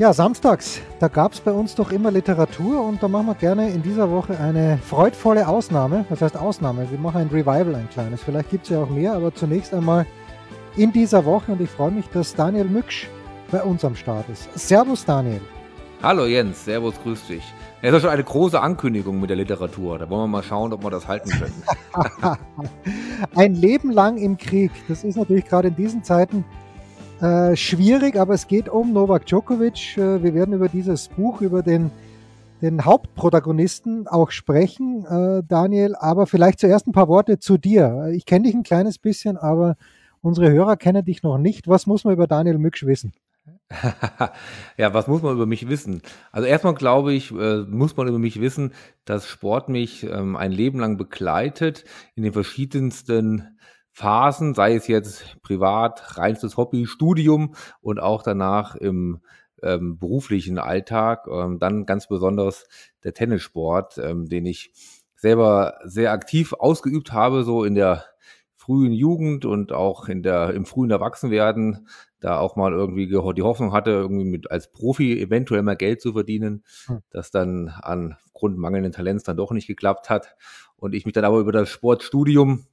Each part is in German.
Ja, samstags, da gab es bei uns doch immer Literatur und da machen wir gerne in dieser Woche eine freudvolle Ausnahme. Was heißt Ausnahme? Wir machen ein Revival, ein kleines. Vielleicht gibt es ja auch mehr, aber zunächst einmal in dieser Woche und ich freue mich, dass Daniel Mücksch bei uns am Start ist. Servus, Daniel. Hallo Jens, Servus, grüß dich. Das ist schon eine große Ankündigung mit der Literatur. Da wollen wir mal schauen, ob wir das halten können. Ein Leben lang im Krieg. Das ist natürlich gerade in diesen Zeiten äh, schwierig, aber es geht um Novak Djokovic. Äh, wir werden über dieses Buch, über den, den Hauptprotagonisten auch sprechen, äh, Daniel. Aber vielleicht zuerst ein paar Worte zu dir. Ich kenne dich ein kleines bisschen, aber unsere Hörer kennen dich noch nicht. Was muss man über Daniel Mücksch wissen? ja, was muss man über mich wissen? Also erstmal glaube ich, äh, muss man über mich wissen, dass Sport mich ähm, ein Leben lang begleitet in den verschiedensten Phasen, sei es jetzt privat, reinstes Hobby, Studium und auch danach im ähm, beruflichen Alltag. Ähm, dann ganz besonders der Tennissport, ähm, den ich selber sehr aktiv ausgeübt habe, so in der frühen Jugend und auch in der, im frühen Erwachsenwerden da auch mal irgendwie die Hoffnung hatte, irgendwie mit als Profi eventuell mal Geld zu verdienen, hm. das dann an Grund mangelnden Talents dann doch nicht geklappt hat. Und ich mich dann aber über das Sportstudium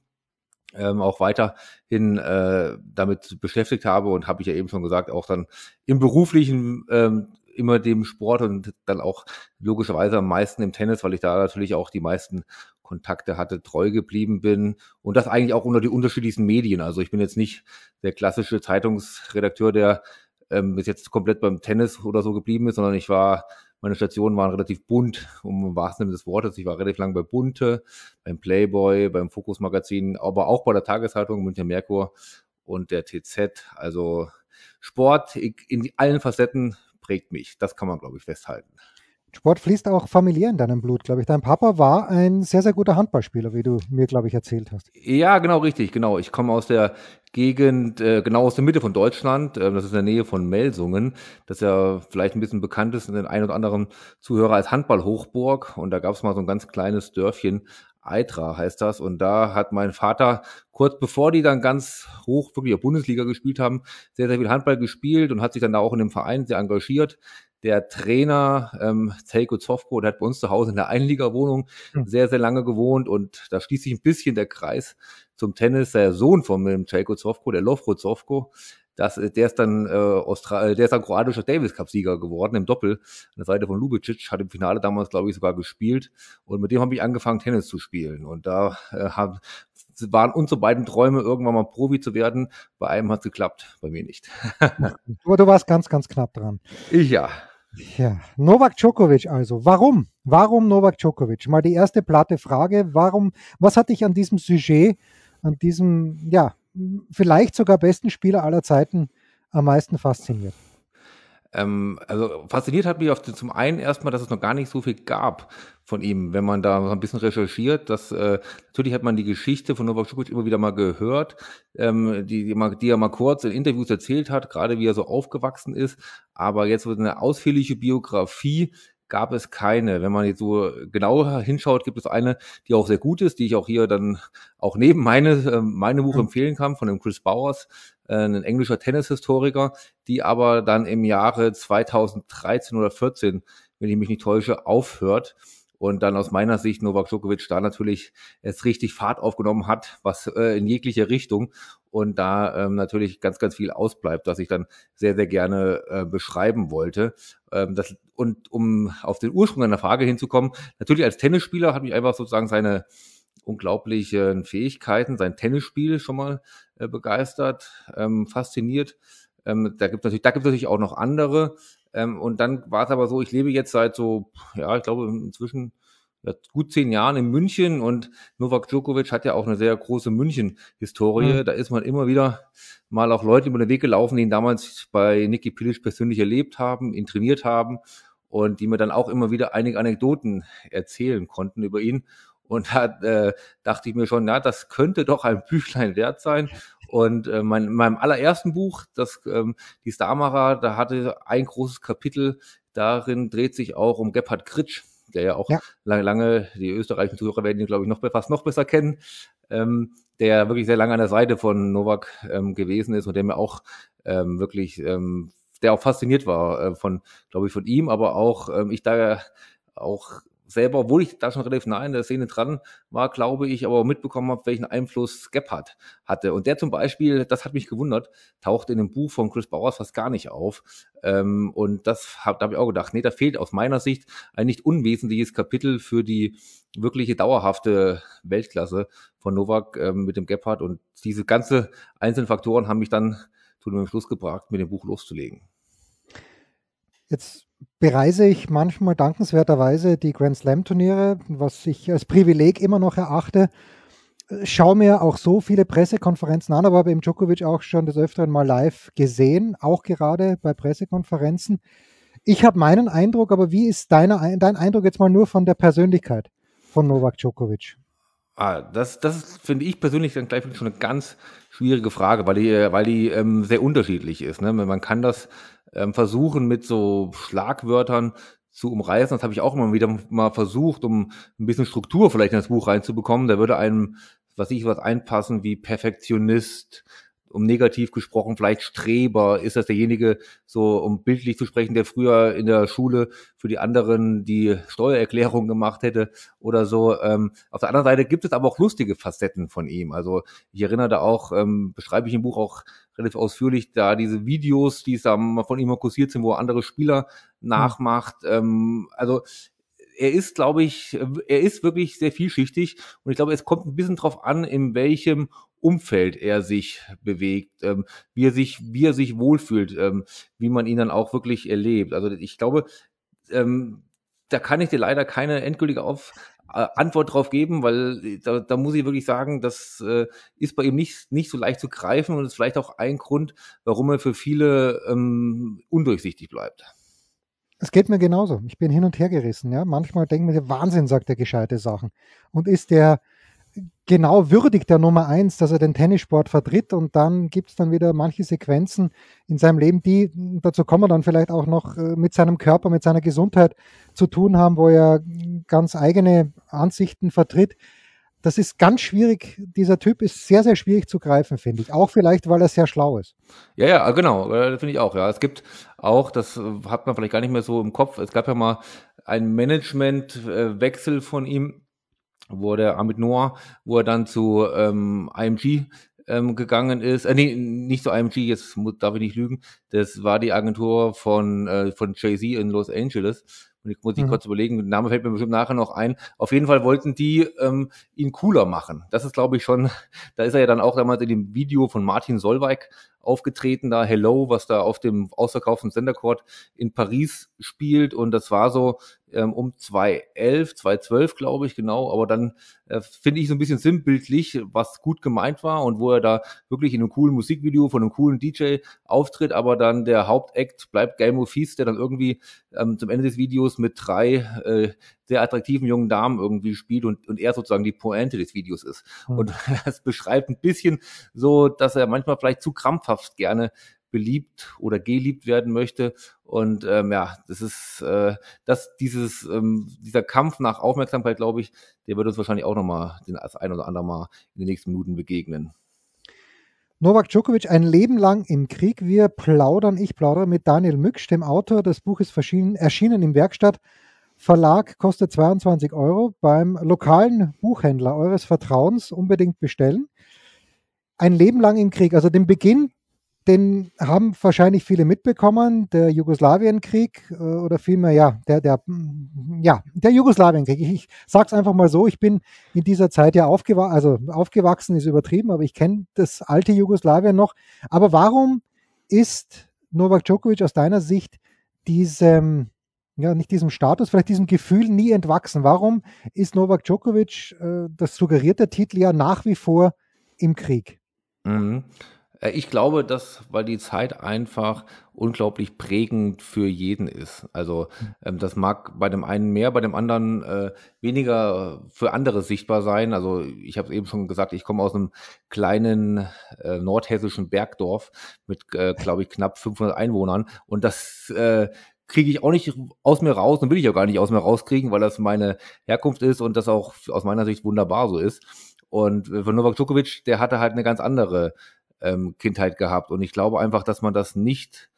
ähm, auch weiterhin äh, damit beschäftigt habe und habe ich ja eben schon gesagt, auch dann im beruflichen ähm, immer dem Sport und dann auch logischerweise am meisten im Tennis, weil ich da natürlich auch die meisten Kontakte hatte, treu geblieben bin und das eigentlich auch unter die unterschiedlichsten Medien. Also ich bin jetzt nicht der klassische Zeitungsredakteur, der ähm, bis jetzt komplett beim Tennis oder so geblieben ist, sondern ich war, meine Stationen waren relativ bunt, um im wahrsten Sinne des Wortes. Ich war relativ lang bei Bunte, beim Playboy, beim Fokus Magazin, aber auch bei der Tageszeitung München Merkur und der TZ. Also Sport in allen Facetten prägt mich. Das kann man, glaube ich, festhalten. Sport fließt auch familiär in deinem Blut, glaube ich. Dein Papa war ein sehr, sehr guter Handballspieler, wie du mir, glaube ich, erzählt hast. Ja, genau, richtig, genau. Ich komme aus der Gegend, äh, genau aus der Mitte von Deutschland. Äh, das ist in der Nähe von Melsungen. Das ist ja vielleicht ein bisschen bekannt ist, den einen oder anderen Zuhörer als Handballhochburg. Und da gab es mal so ein ganz kleines Dörfchen, Eitra heißt das. Und da hat mein Vater kurz bevor die dann ganz hoch wirklich auf Bundesliga gespielt haben, sehr, sehr viel Handball gespielt und hat sich dann da auch in dem Verein sehr engagiert der Trainer ähm, Zeiko Zofko, der hat bei uns zu Hause in der Einliegerwohnung mhm. sehr, sehr lange gewohnt und da schließt sich ein bisschen der Kreis zum Tennis. Der Sohn von dem Zeiko Zofko, der Lovro Zofko, das, der ist dann äh, Austral der ist dann kroatischer Davis Cup Sieger geworden im Doppel an der Seite von Lubicic, hat im Finale damals glaube ich sogar gespielt und mit dem habe ich angefangen Tennis zu spielen und da äh, haben waren unsere beiden Träume, irgendwann mal Profi zu werden. Bei einem hat es geklappt, bei mir nicht. Aber du warst ganz, ganz knapp dran. Ich ja. Ja, Novak Djokovic also. Warum? Warum Novak Djokovic? Mal die erste platte Frage. Warum, was hat dich an diesem Sujet, an diesem, ja, vielleicht sogar besten Spieler aller Zeiten am meisten fasziniert? Ähm, also fasziniert hat mich auf, zum einen erstmal, dass es noch gar nicht so viel gab von ihm, wenn man da ein bisschen recherchiert. Dass, äh, natürlich hat man die Geschichte von Novak Djokovic immer wieder mal gehört, ähm, die, die, die er mal kurz in Interviews erzählt hat, gerade wie er so aufgewachsen ist. Aber jetzt wird eine ausführliche Biografie gab es keine. Wenn man jetzt so genauer hinschaut, gibt es eine, die auch sehr gut ist, die ich auch hier dann auch neben meine, äh, meine Buch empfehlen kann, von dem Chris Bowers, äh, ein englischer Tennishistoriker, die aber dann im Jahre 2013 oder 14, wenn ich mich nicht täusche, aufhört und dann aus meiner Sicht Novak Djokovic da natürlich erst richtig Fahrt aufgenommen hat, was äh, in jeglicher Richtung und da ähm, natürlich ganz, ganz viel ausbleibt, was ich dann sehr, sehr gerne äh, beschreiben wollte. Ähm, das, und um auf den Ursprung einer Frage hinzukommen, natürlich als Tennisspieler hat mich einfach sozusagen seine unglaublichen Fähigkeiten, sein Tennisspiel schon mal äh, begeistert, ähm, fasziniert. Ähm, da gibt natürlich, da gibt es natürlich auch noch andere. Ähm, und dann war es aber so, ich lebe jetzt seit so, ja, ich glaube inzwischen gut zehn Jahren in München und Novak Djokovic hat ja auch eine sehr große München-Historie. Mhm. Da ist man immer wieder mal auch Leute über den Weg gelaufen, die ihn damals bei Niki Pilic persönlich erlebt haben, ihn trainiert haben. und die mir dann auch immer wieder einige Anekdoten erzählen konnten über ihn. Und da äh, dachte ich mir schon, ja, das könnte doch ein Büchlein wert sein. Und äh, mein, in meinem allerersten Buch, das ähm, die Starmacher, da hatte ein großes Kapitel, darin dreht sich auch um Gebhard Kritsch, der ja auch ja. lange, lange, die österreichischen Zuhörer werden ihn, glaube ich, noch fast noch besser kennen, ähm, der wirklich sehr lange an der Seite von Novak ähm, gewesen ist und der mir auch ähm, wirklich, ähm, der auch fasziniert war äh, von, glaube ich, von ihm, aber auch ähm, ich da auch selber, obwohl ich da schon relativ nah in der Szene dran war, glaube ich, aber mitbekommen habe, welchen Einfluss Gebhardt hatte. Und der zum Beispiel, das hat mich gewundert, taucht in dem Buch von Chris Bauers fast gar nicht auf. Ähm, und das hab, da habe ich auch gedacht, nee, da fehlt aus meiner Sicht ein nicht unwesentliches Kapitel für die wirkliche dauerhafte Weltklasse von Novak ähm, mit dem Gebhardt. Und diese ganze einzelnen Faktoren haben mich dann zu dem Schluss gebracht, mit dem Buch loszulegen. Jetzt bereise ich manchmal dankenswerterweise die Grand Slam Turniere, was ich als Privileg immer noch erachte. Schaue mir auch so viele Pressekonferenzen an, aber habe im Djokovic auch schon des Öfteren mal live gesehen, auch gerade bei Pressekonferenzen. Ich habe meinen Eindruck, aber wie ist deine, dein Eindruck jetzt mal nur von der Persönlichkeit von Novak Djokovic? Ah, das, das finde ich persönlich dann gleich schon eine ganz schwierige Frage, weil die, weil die ähm, sehr unterschiedlich ist. Ne? Man kann das ähm, versuchen mit so Schlagwörtern zu umreißen. Das habe ich auch immer wieder mal versucht, um ein bisschen Struktur vielleicht in das Buch reinzubekommen. Da würde einem, was ich was einpassen, wie Perfektionist, um negativ gesprochen, vielleicht Streber, ist das derjenige, so um bildlich zu sprechen, der früher in der Schule für die anderen die Steuererklärung gemacht hätte oder so. Ähm, auf der anderen Seite gibt es aber auch lustige Facetten von ihm. Also ich erinnere da auch, ähm, beschreibe ich im Buch auch relativ ausführlich, da diese Videos, die da von ihm kursiert sind, wo er andere Spieler nachmacht. Ähm, also er ist, glaube ich, er ist wirklich sehr vielschichtig und ich glaube, es kommt ein bisschen drauf an, in welchem Umfeld er sich bewegt, ähm, wie er sich, wie er sich wohlfühlt, ähm, wie man ihn dann auch wirklich erlebt. Also ich glaube, ähm, da kann ich dir leider keine endgültige Auf äh, Antwort drauf geben, weil da, da muss ich wirklich sagen, das äh, ist bei ihm nicht, nicht so leicht zu greifen und ist vielleicht auch ein Grund, warum er für viele ähm, undurchsichtig bleibt. Es geht mir genauso. Ich bin hin und her gerissen. Ja? Manchmal denken wir, Wahnsinn, sagt er gescheite Sachen. Und ist der genau würdig der Nummer eins, dass er den Tennissport vertritt und dann gibt es dann wieder manche Sequenzen in seinem Leben, die, dazu kommen wir dann vielleicht auch noch, äh, mit seinem Körper, mit seiner Gesundheit zu tun haben, wo er ganz eigene Ansichten vertritt. Das ist ganz schwierig. Dieser Typ ist sehr, sehr schwierig zu greifen, finde ich. Auch vielleicht, weil er sehr schlau ist. Ja, ja, genau. Äh, finde ich auch. Ja, es gibt auch, das äh, hat man vielleicht gar nicht mehr so im Kopf. Es gab ja mal einen Managementwechsel von ihm wo der Amit Noah, wo er dann zu ähm, IMG ähm, gegangen ist. Äh, nee, nicht zu IMG, jetzt darf ich nicht lügen. Das war die Agentur von, äh, von Jay-Z in Los Angeles. Und ich muss ich mhm. kurz überlegen, der Name fällt mir bestimmt nachher noch ein. Auf jeden Fall wollten die ähm, ihn cooler machen. Das ist, glaube ich, schon, da ist er ja dann auch damals in dem Video von Martin Solveig aufgetreten, da Hello, was da auf dem ausverkauften Sendercourt in Paris spielt. Und das war so ähm, um 2011, 2012, glaube ich, genau. Aber dann äh, finde ich so ein bisschen sinnbildlich, was gut gemeint war und wo er da wirklich in einem coolen Musikvideo von einem coolen DJ auftritt, aber dann der Hauptakt bleibt Game of Feast, der dann irgendwie ähm, zum Ende des Videos mit drei äh, sehr attraktiven jungen Damen irgendwie spielt und, und er sozusagen die Pointe des Videos ist. Mhm. Und das beschreibt ein bisschen so, dass er manchmal vielleicht zu krampfhaft gerne beliebt oder geliebt werden möchte. Und ähm, ja, das ist äh, das, dieses, ähm, dieser Kampf nach Aufmerksamkeit, glaube ich, der wird uns wahrscheinlich auch nochmal das ein oder andere Mal in den nächsten Minuten begegnen. Novak Djokovic ein Leben lang im Krieg. Wir plaudern, ich plaudere mit Daniel Mücksch, dem Autor. Das Buch ist erschienen im Werkstatt Verlag kostet 22 Euro. Beim lokalen Buchhändler eures Vertrauens unbedingt bestellen. Ein Leben lang im Krieg, also den Beginn, den haben wahrscheinlich viele mitbekommen, der Jugoslawienkrieg äh, oder vielmehr, ja, der, der, ja, der Jugoslawienkrieg. Ich, ich sag's einfach mal so, ich bin in dieser Zeit ja aufgewachsen, also aufgewachsen ist übertrieben, aber ich kenne das alte Jugoslawien noch. Aber warum ist Novak Djokovic aus deiner Sicht diesem ja, nicht diesem Status, vielleicht diesem Gefühl nie entwachsen. Warum ist Novak Djokovic, äh, das suggeriert der Titel ja nach wie vor im Krieg? Mhm. Äh, ich glaube, dass, weil die Zeit einfach unglaublich prägend für jeden ist. Also ähm, das mag bei dem einen mehr, bei dem anderen äh, weniger für andere sichtbar sein. Also ich habe es eben schon gesagt, ich komme aus einem kleinen äh, nordhessischen Bergdorf mit, äh, glaube ich, knapp 500 Einwohnern und das äh, kriege ich auch nicht aus mir raus und will ich auch gar nicht aus mir rauskriegen, weil das meine Herkunft ist und das auch aus meiner Sicht wunderbar so ist. Und äh, von Novak Djokovic, der hatte halt eine ganz andere ähm, Kindheit gehabt. Und ich glaube einfach, dass man das nicht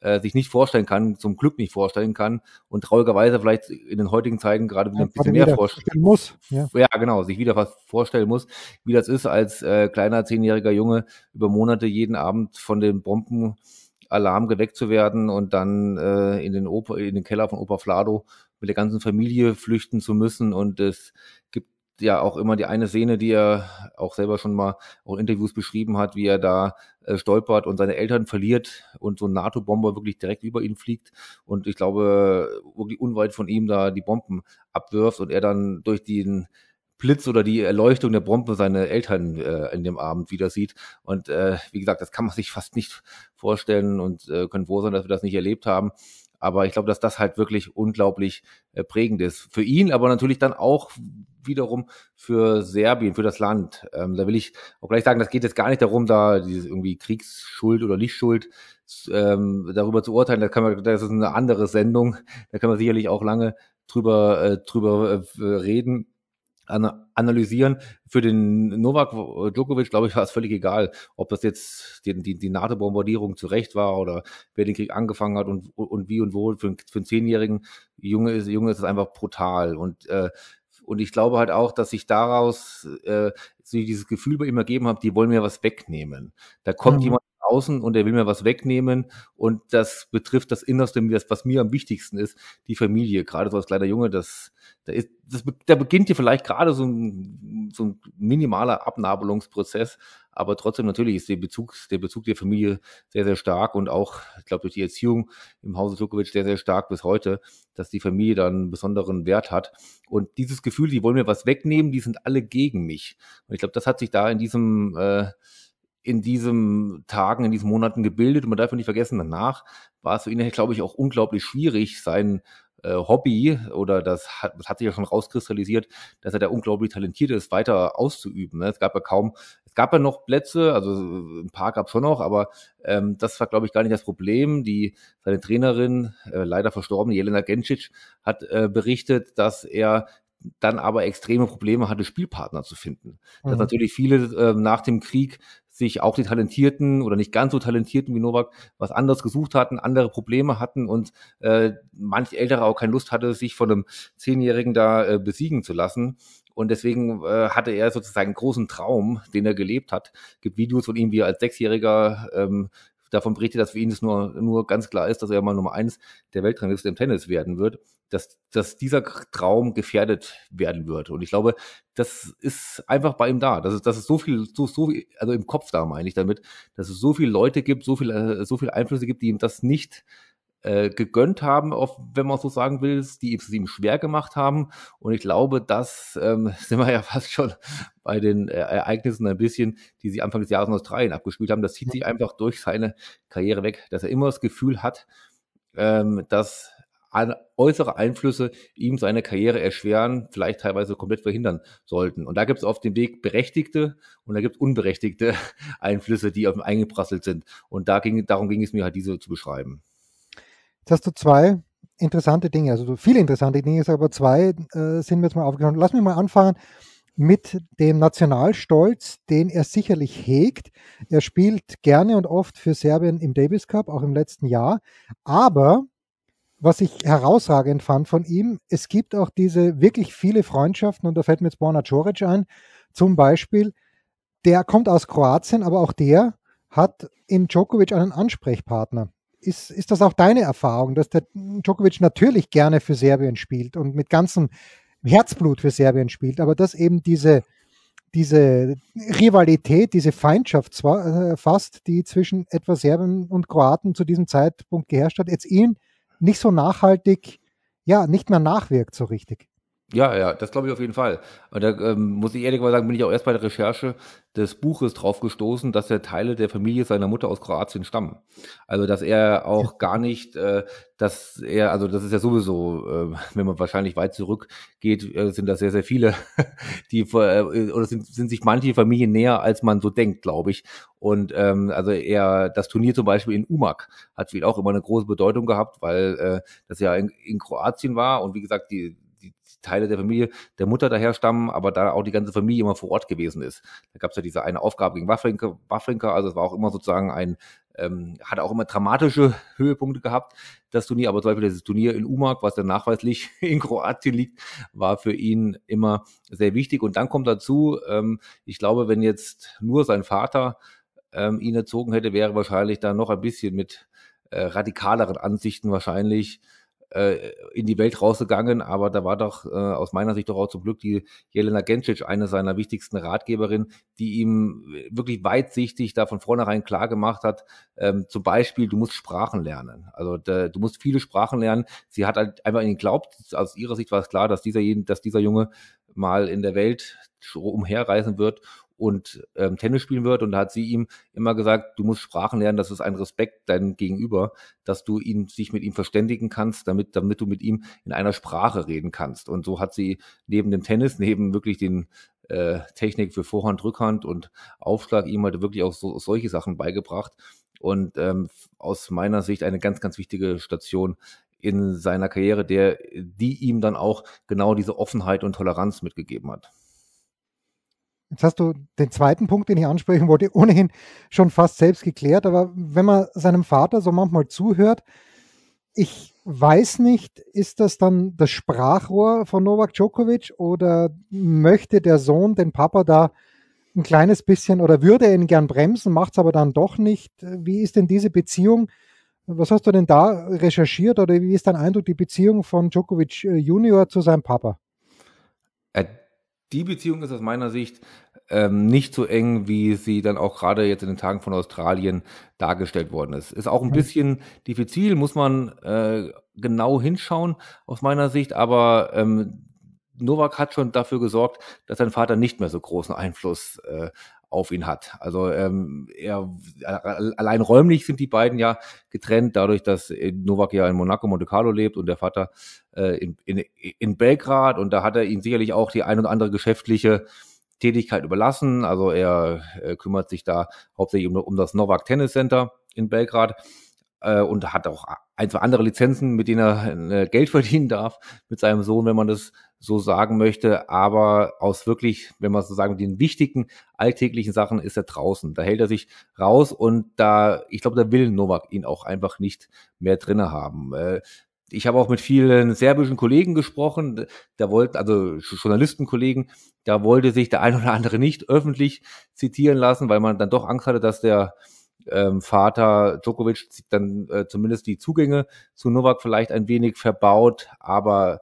äh, sich nicht vorstellen kann, zum Glück nicht vorstellen kann und traurigerweise vielleicht in den heutigen Zeiten gerade wieder ein bisschen mehr vorstellen muss. Ja. ja, genau, sich wieder was vorstellen muss, wie das ist, als äh, kleiner zehnjähriger Junge über Monate jeden Abend von den Bombenalarm geweckt zu werden und dann äh, in den Oper, in den Keller von Opa Flado mit der ganzen Familie flüchten zu müssen und es gibt ja auch immer die eine Szene, die er auch selber schon mal auch in Interviews beschrieben hat, wie er da äh, stolpert und seine Eltern verliert und so ein NATO-Bomber wirklich direkt über ihn fliegt und ich glaube wirklich unweit von ihm da die Bomben abwirft und er dann durch den Blitz oder die Erleuchtung der Bombe seine Eltern äh, in dem Abend wieder sieht. Und äh, wie gesagt, das kann man sich fast nicht vorstellen und äh, können froh sein, dass wir das nicht erlebt haben. Aber ich glaube, dass das halt wirklich unglaublich äh, prägend ist. Für ihn, aber natürlich dann auch wiederum für Serbien, für das Land. Ähm, da will ich auch gleich sagen, das geht jetzt gar nicht darum, da diese irgendwie Kriegsschuld oder Nichtschuld ähm, darüber zu urteilen. Das, kann man, das ist eine andere Sendung. Da kann man sicherlich auch lange drüber, äh, drüber äh, reden analysieren. Für den Novak Djokovic, glaube ich, war es völlig egal, ob das jetzt die, die, die NATO-Bombardierung zurecht war oder wer den Krieg angefangen hat und, und wie und wo. Für, für einen zehnjährigen Junge ist, Junge ist es einfach brutal. Und, äh, und ich glaube halt auch, dass sich daraus äh, so dieses Gefühl bei ihm ergeben hat, die wollen mir was wegnehmen. Da kommt mhm. jemand außen und er will mir was wegnehmen und das betrifft das Innerste, was mir am wichtigsten ist, die Familie. Gerade so als kleiner Junge, das, da, ist, das, da beginnt hier vielleicht gerade so ein, so ein minimaler Abnabelungsprozess, aber trotzdem natürlich ist der Bezug, der Bezug der Familie sehr, sehr stark und auch, ich glaube, durch die Erziehung im Hause Djokovic sehr, sehr stark bis heute, dass die Familie dann einen besonderen Wert hat. Und dieses Gefühl, die wollen mir was wegnehmen, die sind alle gegen mich. Und ich glaube, das hat sich da in diesem äh, in diesen Tagen, in diesen Monaten gebildet. Und man darf nicht vergessen, danach war es für ihn, glaube ich, auch unglaublich schwierig, sein äh, Hobby oder das hat, das hat sich ja schon rauskristallisiert, dass er da unglaublich talentiert ist, weiter auszuüben. Ne? Es gab ja kaum, es gab ja noch Plätze, also ein paar gab es schon noch, aber ähm, das war, glaube ich, gar nicht das Problem. Die seine Trainerin, äh, leider verstorbene Jelena Gencic, hat äh, berichtet, dass er dann aber extreme Probleme hatte, Spielpartner zu finden. Mhm. Dass natürlich viele äh, nach dem Krieg sich auch die Talentierten oder nicht ganz so Talentierten wie Novak was anderes gesucht hatten, andere Probleme hatten und äh, manch Ältere auch keine Lust hatte, sich von einem Zehnjährigen da äh, besiegen zu lassen. Und deswegen äh, hatte er sozusagen einen großen Traum, den er gelebt hat. Gibt Videos von ihm, wie er als Sechsjähriger ähm, davon berichtet, dass für ihn es nur, nur ganz klar ist, dass er mal Nummer eins der Weltrangliste im Tennis werden wird, dass, dass dieser Traum gefährdet werden wird. Und ich glaube, das ist einfach bei ihm da. Dass es, dass es so viel, so, so, also im Kopf da meine ich damit, dass es so viele Leute gibt, so viele, so viele Einflüsse gibt, die ihm das nicht äh, gegönnt haben, auf, wenn man so sagen will, die es ihm schwer gemacht haben. Und ich glaube, das ähm, sind wir ja fast schon bei den äh, Ereignissen ein bisschen, die sie Anfang des Jahres in Australien abgespielt haben. Das zieht sich einfach durch seine Karriere weg, dass er immer das Gefühl hat, ähm, dass äußere Einflüsse ihm seine Karriere erschweren, vielleicht teilweise komplett verhindern sollten. Und da gibt es auf dem Weg berechtigte und da gibt es unberechtigte Einflüsse, die auf ihm eingeprasselt sind. Und da ging, darum ging es mir halt, diese zu beschreiben. Jetzt hast du zwei interessante Dinge, also viele interessante Dinge, aber zwei äh, sind mir jetzt mal aufgeschaut. Lass mich mal anfangen mit dem Nationalstolz, den er sicherlich hegt. Er spielt gerne und oft für Serbien im Davis Cup, auch im letzten Jahr. Aber was ich herausragend fand von ihm, es gibt auch diese wirklich viele Freundschaften und da fällt mir jetzt Borna Coric ein, zum Beispiel, der kommt aus Kroatien, aber auch der hat in Djokovic einen Ansprechpartner ist, ist das auch deine Erfahrung, dass der Djokovic natürlich gerne für Serbien spielt und mit ganzem Herzblut für Serbien spielt, aber dass eben diese, diese Rivalität, diese Feindschaft zwar, äh, fast, die zwischen etwa Serbien und Kroaten zu diesem Zeitpunkt geherrscht hat, jetzt ihn nicht so nachhaltig, ja, nicht mehr nachwirkt so richtig. Ja, ja, das glaube ich auf jeden Fall. Und da ähm, muss ich ehrlich sagen, bin ich auch erst bei der Recherche des Buches drauf gestoßen, dass er Teile der Familie seiner Mutter aus Kroatien stammen. Also dass er auch gar nicht, äh, dass er, also das ist ja sowieso, äh, wenn man wahrscheinlich weit zurückgeht, äh, sind da sehr, sehr viele, die äh, oder sind, sind sich manche Familien näher, als man so denkt, glaube ich. Und ähm, also er, das Turnier zum Beispiel in Umag hat für ihn auch immer eine große Bedeutung gehabt, weil äh, das ja in, in Kroatien war und wie gesagt, die Teile der Familie der Mutter daher stammen, aber da auch die ganze Familie immer vor Ort gewesen ist. Da gab es ja diese eine Aufgabe gegen Wafrinka, Wafrinka also es war auch immer sozusagen ein, ähm, hatte auch immer dramatische Höhepunkte gehabt, das Turnier, aber zum Beispiel dieses Turnier in Umag, was dann nachweislich in Kroatien liegt, war für ihn immer sehr wichtig. Und dann kommt dazu, ähm, ich glaube, wenn jetzt nur sein Vater ähm, ihn erzogen hätte, wäre wahrscheinlich da noch ein bisschen mit äh, radikaleren Ansichten wahrscheinlich äh, in die Welt rausgegangen, aber da war doch äh, aus meiner Sicht doch auch zum Glück die Jelena Gencic, eine seiner wichtigsten Ratgeberinnen, die ihm wirklich weitsichtig da von vornherein klar gemacht hat, ähm, zum Beispiel, du musst Sprachen lernen. Also da, du musst viele Sprachen lernen. Sie hat halt einfach in ihn glaubt, aus ihrer Sicht war es klar, dass dieser, dass dieser Junge mal in der Welt umherreisen wird und ähm, Tennis spielen wird. Und da hat sie ihm immer gesagt, du musst Sprachen lernen, das ist ein Respekt deinem Gegenüber, dass du ihn, sich mit ihm verständigen kannst, damit, damit du mit ihm in einer Sprache reden kannst. Und so hat sie neben dem Tennis, neben wirklich den äh, Technik für Vorhand, Rückhand und Aufschlag ihm halt wirklich auch so, solche Sachen beigebracht. Und ähm, aus meiner Sicht eine ganz, ganz wichtige Station in seiner Karriere, der, die ihm dann auch genau diese Offenheit und Toleranz mitgegeben hat. Jetzt hast du den zweiten Punkt, den ich ansprechen wollte, ohnehin schon fast selbst geklärt. Aber wenn man seinem Vater so manchmal zuhört, ich weiß nicht, ist das dann das Sprachrohr von Novak Djokovic oder möchte der Sohn den Papa da ein kleines bisschen oder würde er ihn gern bremsen, macht es aber dann doch nicht? Wie ist denn diese Beziehung? Was hast du denn da recherchiert oder wie ist dein Eindruck, die Beziehung von Djokovic äh, Junior zu seinem Papa? Die Beziehung ist aus meiner Sicht ähm, nicht so eng, wie sie dann auch gerade jetzt in den Tagen von Australien dargestellt worden ist. Ist auch ein bisschen diffizil, muss man äh, genau hinschauen aus meiner Sicht, aber ähm, Novak hat schon dafür gesorgt, dass sein Vater nicht mehr so großen Einfluss äh, auf ihn hat. Also ähm, er allein räumlich sind die beiden ja getrennt, dadurch, dass Novak ja in Monaco, Monte Carlo lebt und der Vater äh, in, in, in Belgrad und da hat er ihn sicherlich auch die ein oder andere geschäftliche Tätigkeit überlassen. Also er äh, kümmert sich da hauptsächlich um, um das Novak Tennis Center in Belgrad äh, und hat auch ein, zwei andere Lizenzen, mit denen er äh, Geld verdienen darf mit seinem Sohn, wenn man das so sagen möchte. Aber aus wirklich, wenn man so sagen, den wichtigen alltäglichen Sachen ist er draußen. Da hält er sich raus und da, ich glaube, da will Novak ihn auch einfach nicht mehr drinne haben. Äh, ich habe auch mit vielen serbischen Kollegen gesprochen, da wollten, also Journalistenkollegen, da wollte sich der ein oder andere nicht öffentlich zitieren lassen, weil man dann doch Angst hatte, dass der ähm, Vater Djokovic dann äh, zumindest die Zugänge zu Novak vielleicht ein wenig verbaut, aber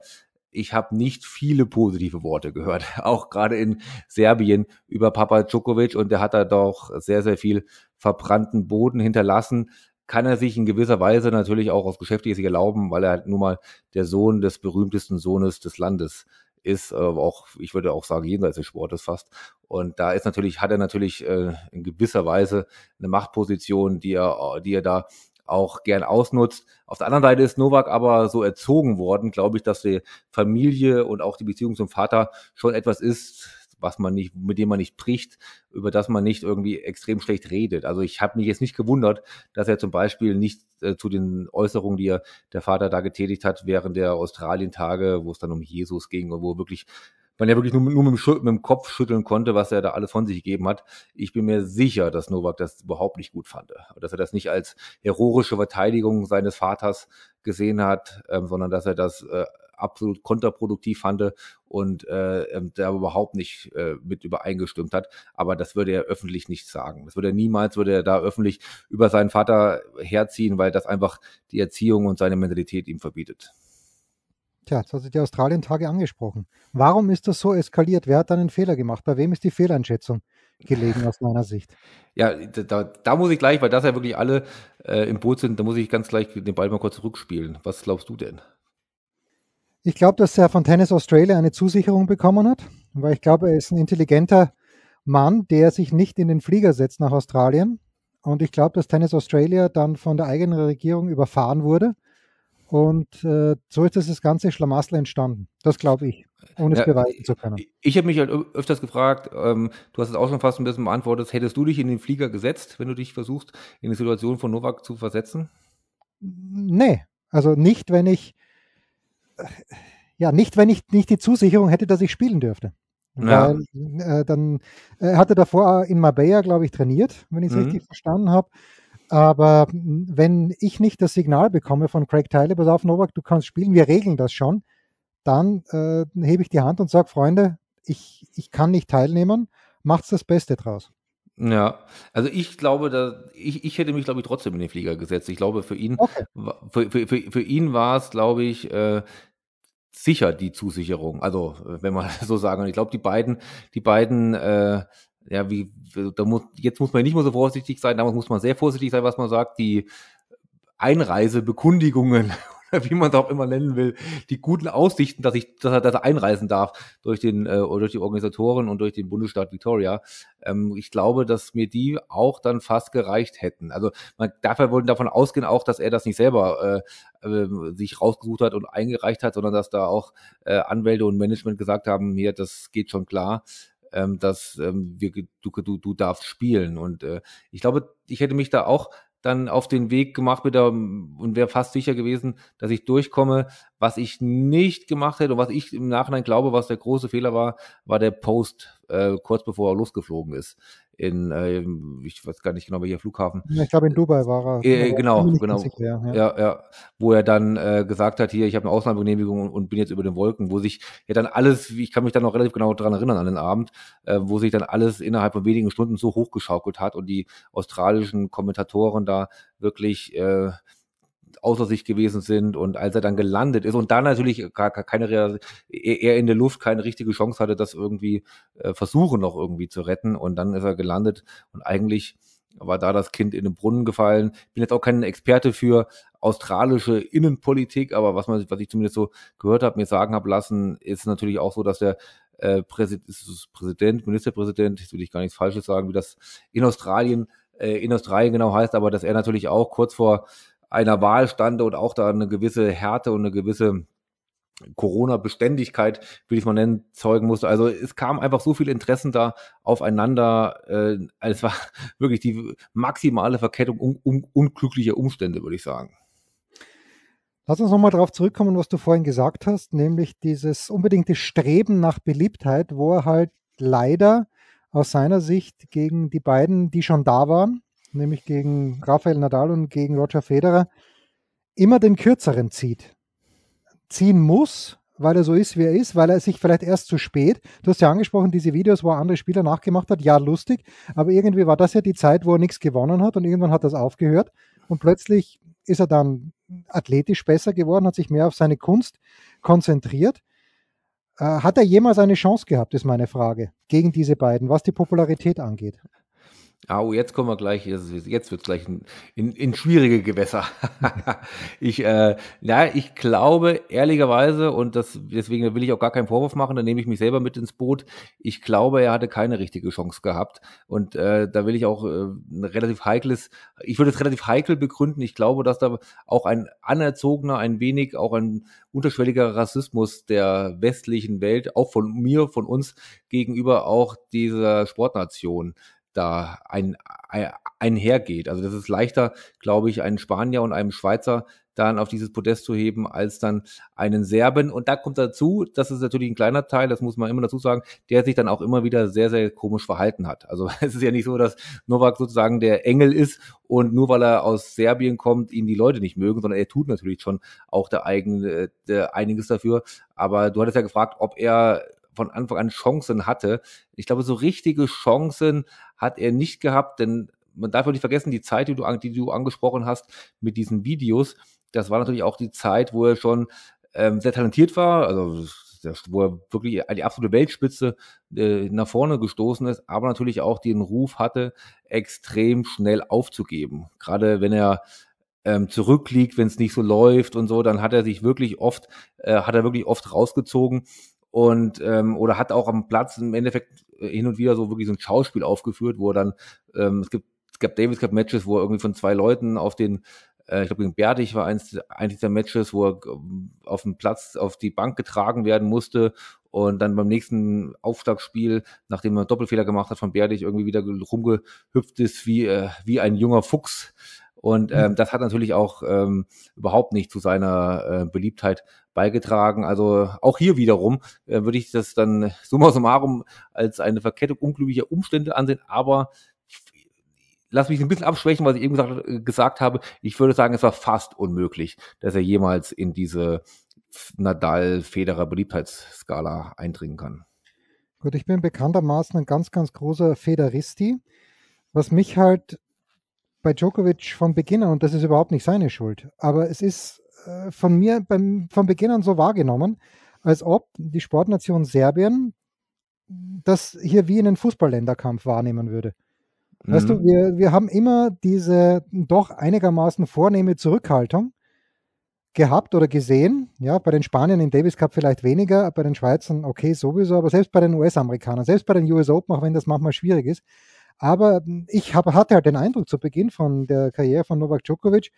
ich habe nicht viele positive Worte gehört, auch gerade in Serbien über Papa Djokovic und der hat da doch sehr, sehr viel verbrannten Boden hinterlassen. Kann er sich in gewisser Weise natürlich auch aus geschäftlicher Sicht erlauben, weil er halt nun mal der Sohn des berühmtesten Sohnes des Landes ist, äh, auch, ich würde auch sagen, jenseits des Sportes fast. Und da ist natürlich, hat er natürlich äh, in gewisser Weise eine Machtposition, die er, die er da auch gern ausnutzt. Auf der anderen Seite ist Novak aber so erzogen worden, glaube ich, dass die Familie und auch die Beziehung zum Vater schon etwas ist, was man nicht, mit dem man nicht bricht, über das man nicht irgendwie extrem schlecht redet. Also ich habe mich jetzt nicht gewundert, dass er zum Beispiel nicht äh, zu den Äußerungen, die er der Vater da getätigt hat während der Australien-Tage, wo es dann um Jesus ging und wo wirklich man ja wirklich nur, nur mit, dem mit, dem Kopf schütteln konnte, was er da alles von sich gegeben hat. Ich bin mir sicher, dass Novak das überhaupt nicht gut fand. Dass er das nicht als heroische Verteidigung seines Vaters gesehen hat, ähm, sondern dass er das äh, absolut kontraproduktiv fand und äh, ähm, der überhaupt nicht äh, mit übereingestimmt hat. Aber das würde er öffentlich nicht sagen. Das würde er niemals, würde er da öffentlich über seinen Vater herziehen, weil das einfach die Erziehung und seine Mentalität ihm verbietet. Tja, jetzt hast du die Australien-Tage angesprochen. Warum ist das so eskaliert? Wer hat da einen Fehler gemacht? Bei wem ist die Fehleinschätzung gelegen aus meiner Sicht? Ja, da, da muss ich gleich, weil das ja wirklich alle äh, im Boot sind, da muss ich ganz gleich den Ball mal kurz zurückspielen. Was glaubst du denn? Ich glaube, dass er von Tennis Australia eine Zusicherung bekommen hat, weil ich glaube, er ist ein intelligenter Mann, der sich nicht in den Flieger setzt nach Australien. Und ich glaube, dass Tennis Australia dann von der eigenen Regierung überfahren wurde. Und äh, so ist das ganze Schlamassel entstanden. Das glaube ich, ohne es ja, beweisen zu können. Ich habe mich halt öfters gefragt, ähm, du hast es auch schon fast ein bisschen beantwortet, hättest du dich in den Flieger gesetzt, wenn du dich versuchst, in die Situation von Novak zu versetzen? Nee, also nicht, wenn ich ja, nicht, wenn ich nicht die Zusicherung hätte, dass ich spielen dürfte. Ja. Weil, äh, dann äh, hatte davor in Marbella, glaube ich, trainiert, wenn ich es mhm. richtig verstanden habe. Aber wenn ich nicht das Signal bekomme von Craig Tyler, pass auf, Novak, du kannst spielen, wir regeln das schon, dann äh, hebe ich die Hand und sage, Freunde, ich, ich kann nicht teilnehmen, macht's das Beste draus. Ja, also ich glaube, da, ich, ich hätte mich, glaube ich, trotzdem in den Flieger gesetzt. Ich glaube, für ihn, okay. für, für, für, für ihn war es, glaube ich, äh, sicher die Zusicherung. Also, wenn man so sagen. Und ich glaube, die beiden, die beiden, äh, ja, wie, da muss, jetzt muss man nicht mehr so vorsichtig sein, damals muss man sehr vorsichtig sein, was man sagt. Die Einreisebekundigungen wie man es auch immer nennen will, die guten Aussichten, dass ich, dass er, dass er einreisen darf durch den äh, durch die Organisatoren und durch den Bundesstaat Victoria. Ähm, ich glaube, dass mir die auch dann fast gereicht hätten. Also man darf ja wohl davon ausgehen, auch, dass er das nicht selber äh, äh, sich rausgesucht hat und eingereicht hat, sondern dass da auch äh, Anwälte und Management gesagt haben, hier, das geht schon klar ähm, dass ähm, wir, du, du, du darfst spielen. Und äh, ich glaube, ich hätte mich da auch dann auf den Weg gemacht mit der, und wäre fast sicher gewesen, dass ich durchkomme. Was ich nicht gemacht hätte und was ich im Nachhinein glaube, was der große Fehler war, war der Post äh, kurz bevor er losgeflogen ist in, äh, ich weiß gar nicht genau, welcher Flughafen. Ja, ich glaube, in Dubai war er. Äh, genau, genau. Klar, ja. ja. ja, Wo er dann äh, gesagt hat, hier, ich habe eine Ausnahmegenehmigung und, und, bin jetzt über den Wolken, wo sich ja dann alles, ich kann mich dann noch relativ genau daran erinnern an den Abend, äh, wo sich dann alles innerhalb von wenigen Stunden so hochgeschaukelt hat und die australischen Kommentatoren da wirklich äh, außer sich gewesen sind und als er dann gelandet ist und da natürlich gar, gar keine er in der Luft keine richtige Chance hatte, das irgendwie äh, versuchen noch irgendwie zu retten und dann ist er gelandet und eigentlich war da das Kind in den Brunnen gefallen. Bin jetzt auch kein Experte für australische Innenpolitik, aber was man, was ich zumindest so gehört habe, mir sagen habe lassen, ist natürlich auch so, dass der äh, Präsident, Präsident, Ministerpräsident, jetzt will ich gar nichts Falsches sagen, wie das in Australien, äh, in Australien genau heißt, aber dass er natürlich auch kurz vor einer Wahl stande und auch da eine gewisse Härte und eine gewisse Corona-Beständigkeit, will ich mal nennen, zeugen musste. Also es kam einfach so viele Interessen da aufeinander. Äh, es war wirklich die maximale Verkettung un un unglücklicher Umstände, würde ich sagen. Lass uns nochmal darauf zurückkommen, was du vorhin gesagt hast, nämlich dieses unbedingte Streben nach Beliebtheit, wo er halt leider aus seiner Sicht gegen die beiden, die schon da waren, nämlich gegen Rafael Nadal und gegen Roger Federer, immer den kürzeren zieht. Ziehen muss, weil er so ist, wie er ist, weil er sich vielleicht erst zu spät, du hast ja angesprochen, diese Videos, wo er andere Spieler nachgemacht hat, ja, lustig, aber irgendwie war das ja die Zeit, wo er nichts gewonnen hat und irgendwann hat das aufgehört und plötzlich ist er dann athletisch besser geworden, hat sich mehr auf seine Kunst konzentriert. Äh, hat er jemals eine Chance gehabt, ist meine Frage, gegen diese beiden, was die Popularität angeht? Ah, oh, jetzt kommen wir gleich, jetzt wird es gleich in, in, in, schwierige Gewässer. ich, äh, ja, ich glaube ehrlicherweise, und das, deswegen will ich auch gar keinen Vorwurf machen, da nehme ich mich selber mit ins Boot. Ich glaube, er hatte keine richtige Chance gehabt. Und äh, da will ich auch äh, ein relativ heikles, ich würde es relativ heikel begründen. Ich glaube, dass da auch ein anerzogener, ein wenig auch ein unterschwelliger Rassismus der westlichen Welt, auch von mir, von uns gegenüber auch dieser Sportnation da ein, ein, einhergeht. Also das ist leichter, glaube ich, einen Spanier und einem Schweizer dann auf dieses Podest zu heben, als dann einen Serben. Und da kommt dazu, das ist natürlich ein kleiner Teil, das muss man immer dazu sagen, der sich dann auch immer wieder sehr, sehr komisch verhalten hat. Also es ist ja nicht so, dass Novak sozusagen der Engel ist und nur weil er aus Serbien kommt, ihn die Leute nicht mögen, sondern er tut natürlich schon auch der eigene, der einiges dafür. Aber du hattest ja gefragt, ob er von Anfang an Chancen hatte. Ich glaube, so richtige Chancen hat er nicht gehabt, denn man darf auch nicht vergessen, die Zeit, die du, die du angesprochen hast mit diesen Videos, das war natürlich auch die Zeit, wo er schon ähm, sehr talentiert war, also wo er wirklich die absolute Weltspitze äh, nach vorne gestoßen ist, aber natürlich auch den Ruf hatte, extrem schnell aufzugeben. Gerade wenn er ähm, zurückliegt, wenn es nicht so läuft und so, dann hat er sich wirklich oft, äh, hat er wirklich oft rausgezogen und ähm, oder hat auch am Platz im Endeffekt äh, hin und wieder so wirklich so ein Schauspiel aufgeführt, wo er dann ähm, es gibt es gab Davis Cup Matches, wo er irgendwie von zwei Leuten auf den äh, ich glaube gegen Berdich war eins, eins dieser Matches, wo er ähm, auf den Platz, auf die Bank getragen werden musste und dann beim nächsten Aufschlagspiel, nachdem er einen Doppelfehler gemacht hat von Berdich, irgendwie wieder rumgehüpft ist wie, äh, wie ein junger Fuchs. Und ähm, mhm. das hat natürlich auch ähm, überhaupt nicht zu seiner äh, Beliebtheit beigetragen. Also auch hier wiederum äh, würde ich das dann summa summarum als eine Verkettung unglücklicher Umstände ansehen, aber lass mich ein bisschen abschwächen, was ich eben gesagt, äh, gesagt habe. Ich würde sagen, es war fast unmöglich, dass er jemals in diese Nadal-Federer-Beliebtheitsskala eindringen kann. Gut, ich bin bekanntermaßen ein ganz, ganz großer Federisti. Was mich halt bei Djokovic von Beginn an, und das ist überhaupt nicht seine Schuld, aber es ist äh, von mir beim, von Beginn an so wahrgenommen, als ob die Sportnation Serbien das hier wie in einen Fußballländerkampf wahrnehmen würde. Mhm. Weißt du, mhm. wir, wir haben immer diese doch einigermaßen vornehme Zurückhaltung gehabt oder gesehen. Ja, bei den Spaniern im Davis Cup vielleicht weniger, bei den Schweizern okay sowieso, aber selbst bei den US-Amerikanern, selbst bei den US Open, auch wenn das manchmal schwierig ist. Aber ich hab, hatte halt den Eindruck zu Beginn von der Karriere von Novak Djokovic,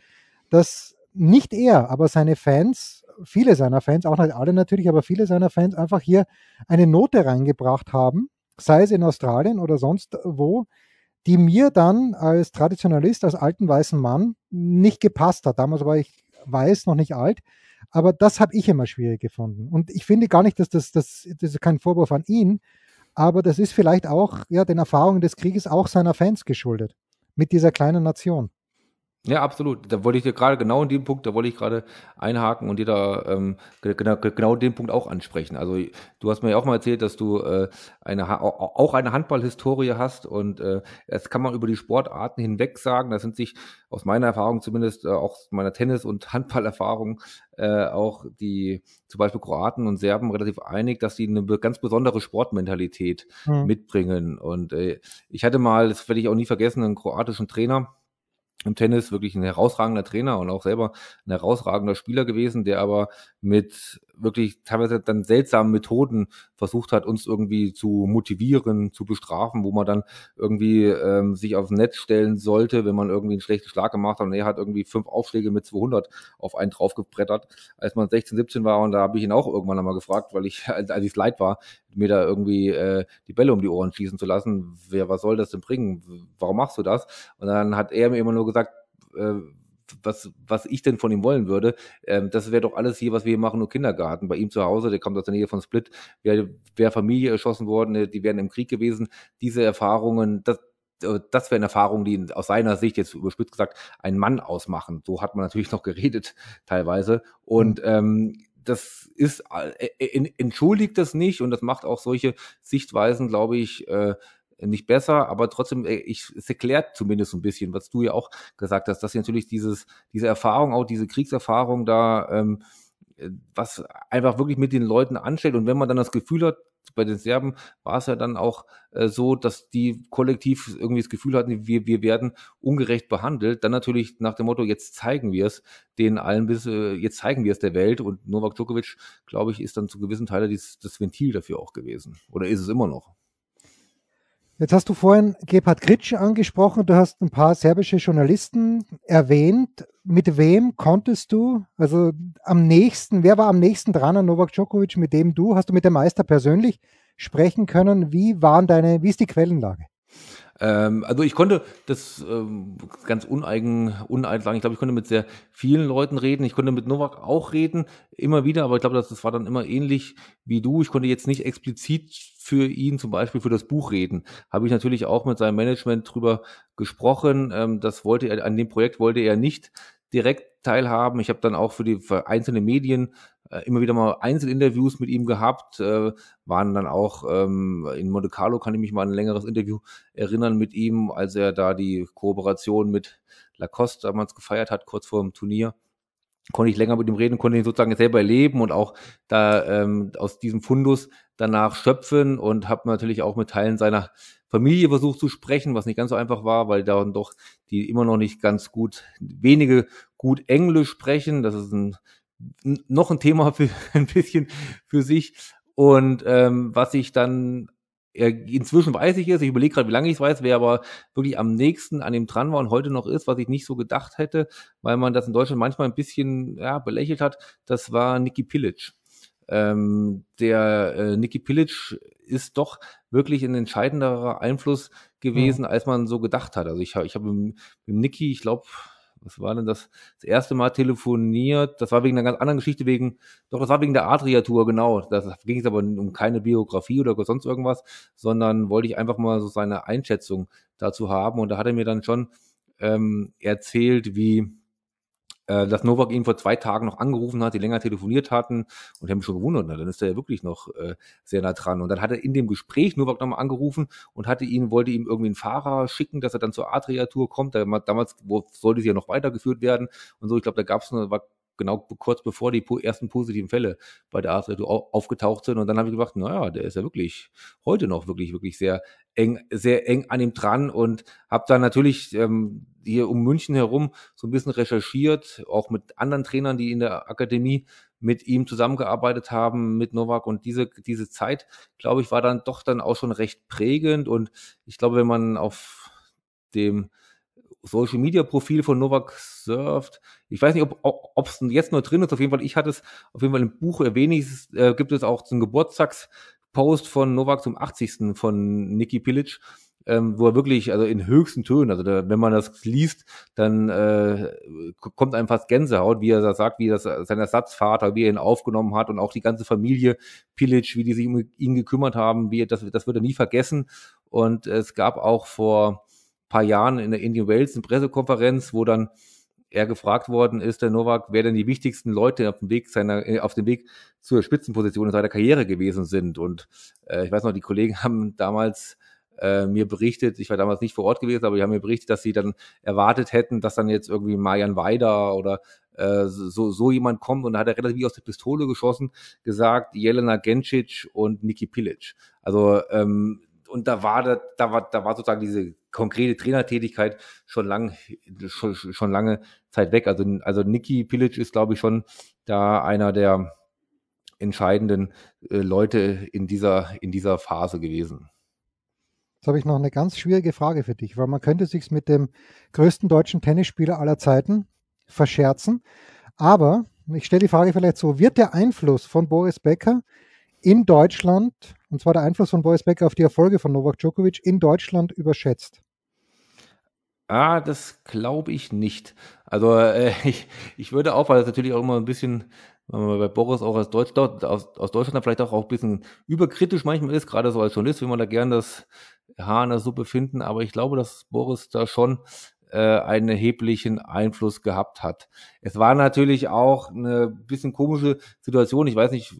dass nicht er, aber seine Fans, viele seiner Fans, auch nicht alle natürlich, aber viele seiner Fans einfach hier eine Note reingebracht haben, sei es in Australien oder sonst wo, die mir dann als Traditionalist, als alten weißen Mann nicht gepasst hat. Damals war ich weiß, noch nicht alt. Aber das habe ich immer schwierig gefunden. Und ich finde gar nicht, dass das, das, das ist kein Vorwurf an ihn, aber das ist vielleicht auch ja, den Erfahrungen des Krieges auch seiner Fans geschuldet. Mit dieser kleinen Nation. Ja, absolut. Da wollte ich dir gerade genau in dem Punkt, da wollte ich gerade einhaken und dir da ähm, genau, genau den Punkt auch ansprechen. Also du hast mir ja auch mal erzählt, dass du äh, eine auch eine Handballhistorie hast und äh, das kann man über die Sportarten hinweg sagen. Da sind sich aus meiner Erfahrung zumindest äh, auch meiner Tennis- und Handballerfahrung äh, auch die zum Beispiel Kroaten und Serben relativ einig, dass sie eine ganz besondere Sportmentalität mhm. mitbringen. Und äh, ich hatte mal, das werde ich auch nie vergessen, einen kroatischen Trainer im Tennis wirklich ein herausragender Trainer und auch selber ein herausragender Spieler gewesen, der aber mit wirklich teilweise dann seltsamen Methoden versucht hat, uns irgendwie zu motivieren, zu bestrafen, wo man dann irgendwie ähm, sich aufs Netz stellen sollte, wenn man irgendwie einen schlechten Schlag gemacht hat und er hat irgendwie fünf Aufschläge mit 200 auf einen draufgebrettert, als man 16, 17 war. Und da habe ich ihn auch irgendwann einmal gefragt, weil ich, als, als ich leid war, mir da irgendwie äh, die Bälle um die Ohren schießen zu lassen, wer, was soll das denn bringen? Warum machst du das? Und dann hat er mir immer nur gesagt, äh, was, was ich denn von ihm wollen würde. Ähm, das wäre doch alles hier, was wir hier machen, nur Kindergarten. Bei ihm zu Hause, der kommt aus der Nähe von Split, wäre wär Familie erschossen worden, äh, die wären im Krieg gewesen. Diese Erfahrungen, das, äh, das wären Erfahrungen, die aus seiner Sicht jetzt überspitzt gesagt einen Mann ausmachen. So hat man natürlich noch geredet teilweise. Und mhm. ähm, das ist äh, entschuldigt das nicht und das macht auch solche Sichtweisen, glaube ich, äh, nicht besser, aber trotzdem, ich, es erklärt zumindest ein bisschen, was du ja auch gesagt hast, dass natürlich dieses, diese Erfahrung, auch diese Kriegserfahrung da, ähm, was einfach wirklich mit den Leuten anstellt. Und wenn man dann das Gefühl hat, bei den Serben war es ja dann auch äh, so, dass die kollektiv irgendwie das Gefühl hatten, wir, wir werden ungerecht behandelt. Dann natürlich nach dem Motto, jetzt zeigen wir es denen allen, bis, äh, jetzt zeigen wir es der Welt. Und Novak Djokovic, glaube ich, ist dann zu gewissen Teilen das Ventil dafür auch gewesen. Oder ist es immer noch? Jetzt hast du vorhin Gebhard Kritsch angesprochen, du hast ein paar serbische Journalisten erwähnt. Mit wem konntest du, also am nächsten, wer war am nächsten dran an Novak Djokovic, mit dem du, hast du mit dem Meister persönlich sprechen können? Wie waren deine, wie ist die Quellenlage? Ähm, also ich konnte das ähm, ganz uneigen, uneigen sagen. Ich glaube, ich konnte mit sehr vielen Leuten reden. Ich konnte mit Novak auch reden, immer wieder, aber ich glaube, das, das war dann immer ähnlich wie du. Ich konnte jetzt nicht explizit für ihn zum Beispiel für das Buch reden. Habe ich natürlich auch mit seinem Management drüber gesprochen. Ähm, das wollte er, an dem Projekt wollte er nicht direkt teilhaben. Ich habe dann auch für die für einzelne Medien äh, immer wieder mal Einzelinterviews mit ihm gehabt, äh, waren dann auch ähm, in Monte Carlo, kann ich mich mal an ein längeres Interview erinnern mit ihm, als er da die Kooperation mit Lacoste damals gefeiert hat, kurz vor dem Turnier. Konnte ich länger mit ihm reden, konnte ihn sozusagen selber erleben und auch da ähm, aus diesem Fundus danach schöpfen und habe natürlich auch mit Teilen seiner Familie versucht zu sprechen, was nicht ganz so einfach war, weil da doch die immer noch nicht ganz gut, wenige gut Englisch sprechen. Das ist ein, noch ein Thema für ein bisschen für sich. Und ähm, was ich dann inzwischen weiß ich es, ich überlege gerade, wie lange ich es weiß, wer aber wirklich am nächsten an dem dran war und heute noch ist, was ich nicht so gedacht hätte, weil man das in Deutschland manchmal ein bisschen ja, belächelt hat, das war Niki Pilic. Ähm, der äh, Niki Pilic ist doch wirklich ein entscheidenderer Einfluss gewesen, mhm. als man so gedacht hat. Also ich, ich habe mit, mit Niki, ich glaube, was war denn das? Das erste Mal telefoniert. Das war wegen einer ganz anderen Geschichte, wegen, doch, das war wegen der Adria-Tour, genau. Da ging es aber um keine Biografie oder sonst irgendwas, sondern wollte ich einfach mal so seine Einschätzung dazu haben. Und da hat er mir dann schon ähm, erzählt, wie äh, dass Novak ihn vor zwei Tagen noch angerufen hat, die länger telefoniert hatten und ich habe mich schon gewundert, na, dann ist er ja wirklich noch äh, sehr nah dran. Und dann hat er in dem Gespräch Novak nochmal angerufen und hatte ihn, wollte ihm irgendwie einen Fahrer schicken, dass er dann zur Adria-Tour kommt. Damals wo, sollte sie ja noch weitergeführt werden und so. Ich glaube, da gab es war genau kurz bevor die ersten positiven Fälle bei der ASRD aufgetaucht sind. Und dann habe ich gedacht, naja, der ist ja wirklich heute noch wirklich, wirklich sehr eng, sehr eng an ihm dran. Und habe dann natürlich ähm, hier um München herum so ein bisschen recherchiert, auch mit anderen Trainern, die in der Akademie mit ihm zusammengearbeitet haben, mit Novak. Und diese, diese Zeit, glaube ich, war dann doch dann auch schon recht prägend. Und ich glaube, wenn man auf dem Social Media Profil von Novak surft. Ich weiß nicht, ob es jetzt nur drin ist. Auf jeden Fall, ich hatte es auf jeden Fall im Buch erwähnt. Äh, gibt es auch zum Geburtstagspost von Novak zum 80. von Niki Pilic. Ähm, wo er wirklich, also in höchsten Tönen, also da, wenn man das liest, dann äh, kommt einem fast Gänsehaut, wie er das sagt, wie das sein Ersatzvater, wie er ihn aufgenommen hat und auch die ganze Familie Pilic, wie die sich um ihn gekümmert haben, wie er, das, das wird er nie vergessen. Und es gab auch vor paar Jahren in der Indian Wales eine Pressekonferenz, wo dann er gefragt worden ist, der Novak, wer denn die wichtigsten Leute auf dem Weg seiner, äh, auf dem Weg zur Spitzenposition in seiner Karriere gewesen sind. Und äh, ich weiß noch, die Kollegen haben damals äh, mir berichtet, ich war damals nicht vor Ort gewesen, aber die haben mir berichtet, dass sie dann erwartet hätten, dass dann jetzt irgendwie Marian Weider oder äh, so, so jemand kommt und da hat er relativ aus der Pistole geschossen, gesagt, Jelena Gencic und Niki Pilic. Also ähm, und da war da, da war da war sozusagen diese konkrete Trainertätigkeit schon lang schon, schon lange Zeit weg. Also also Niki Pilic ist glaube ich schon da einer der entscheidenden äh, Leute in dieser in dieser Phase gewesen. Jetzt habe ich noch eine ganz schwierige Frage für dich, weil man könnte sich mit dem größten deutschen Tennisspieler aller Zeiten verscherzen, aber ich stelle die Frage vielleicht so, wird der Einfluss von Boris Becker in Deutschland, und zwar der Einfluss von Boris Becker auf die Erfolge von Novak Djokovic in Deutschland überschätzt? Ah, das glaube ich nicht. Also äh, ich, ich würde auch, weil das natürlich auch immer ein bisschen, wenn man bei Boris auch aus, Deutsch, aus, aus Deutschland vielleicht auch, auch ein bisschen überkritisch manchmal ist, gerade so als Journalist will man da gern das Haar in der Suppe finden, aber ich glaube, dass Boris da schon äh, einen erheblichen Einfluss gehabt hat. Es war natürlich auch eine bisschen komische Situation. Ich weiß nicht,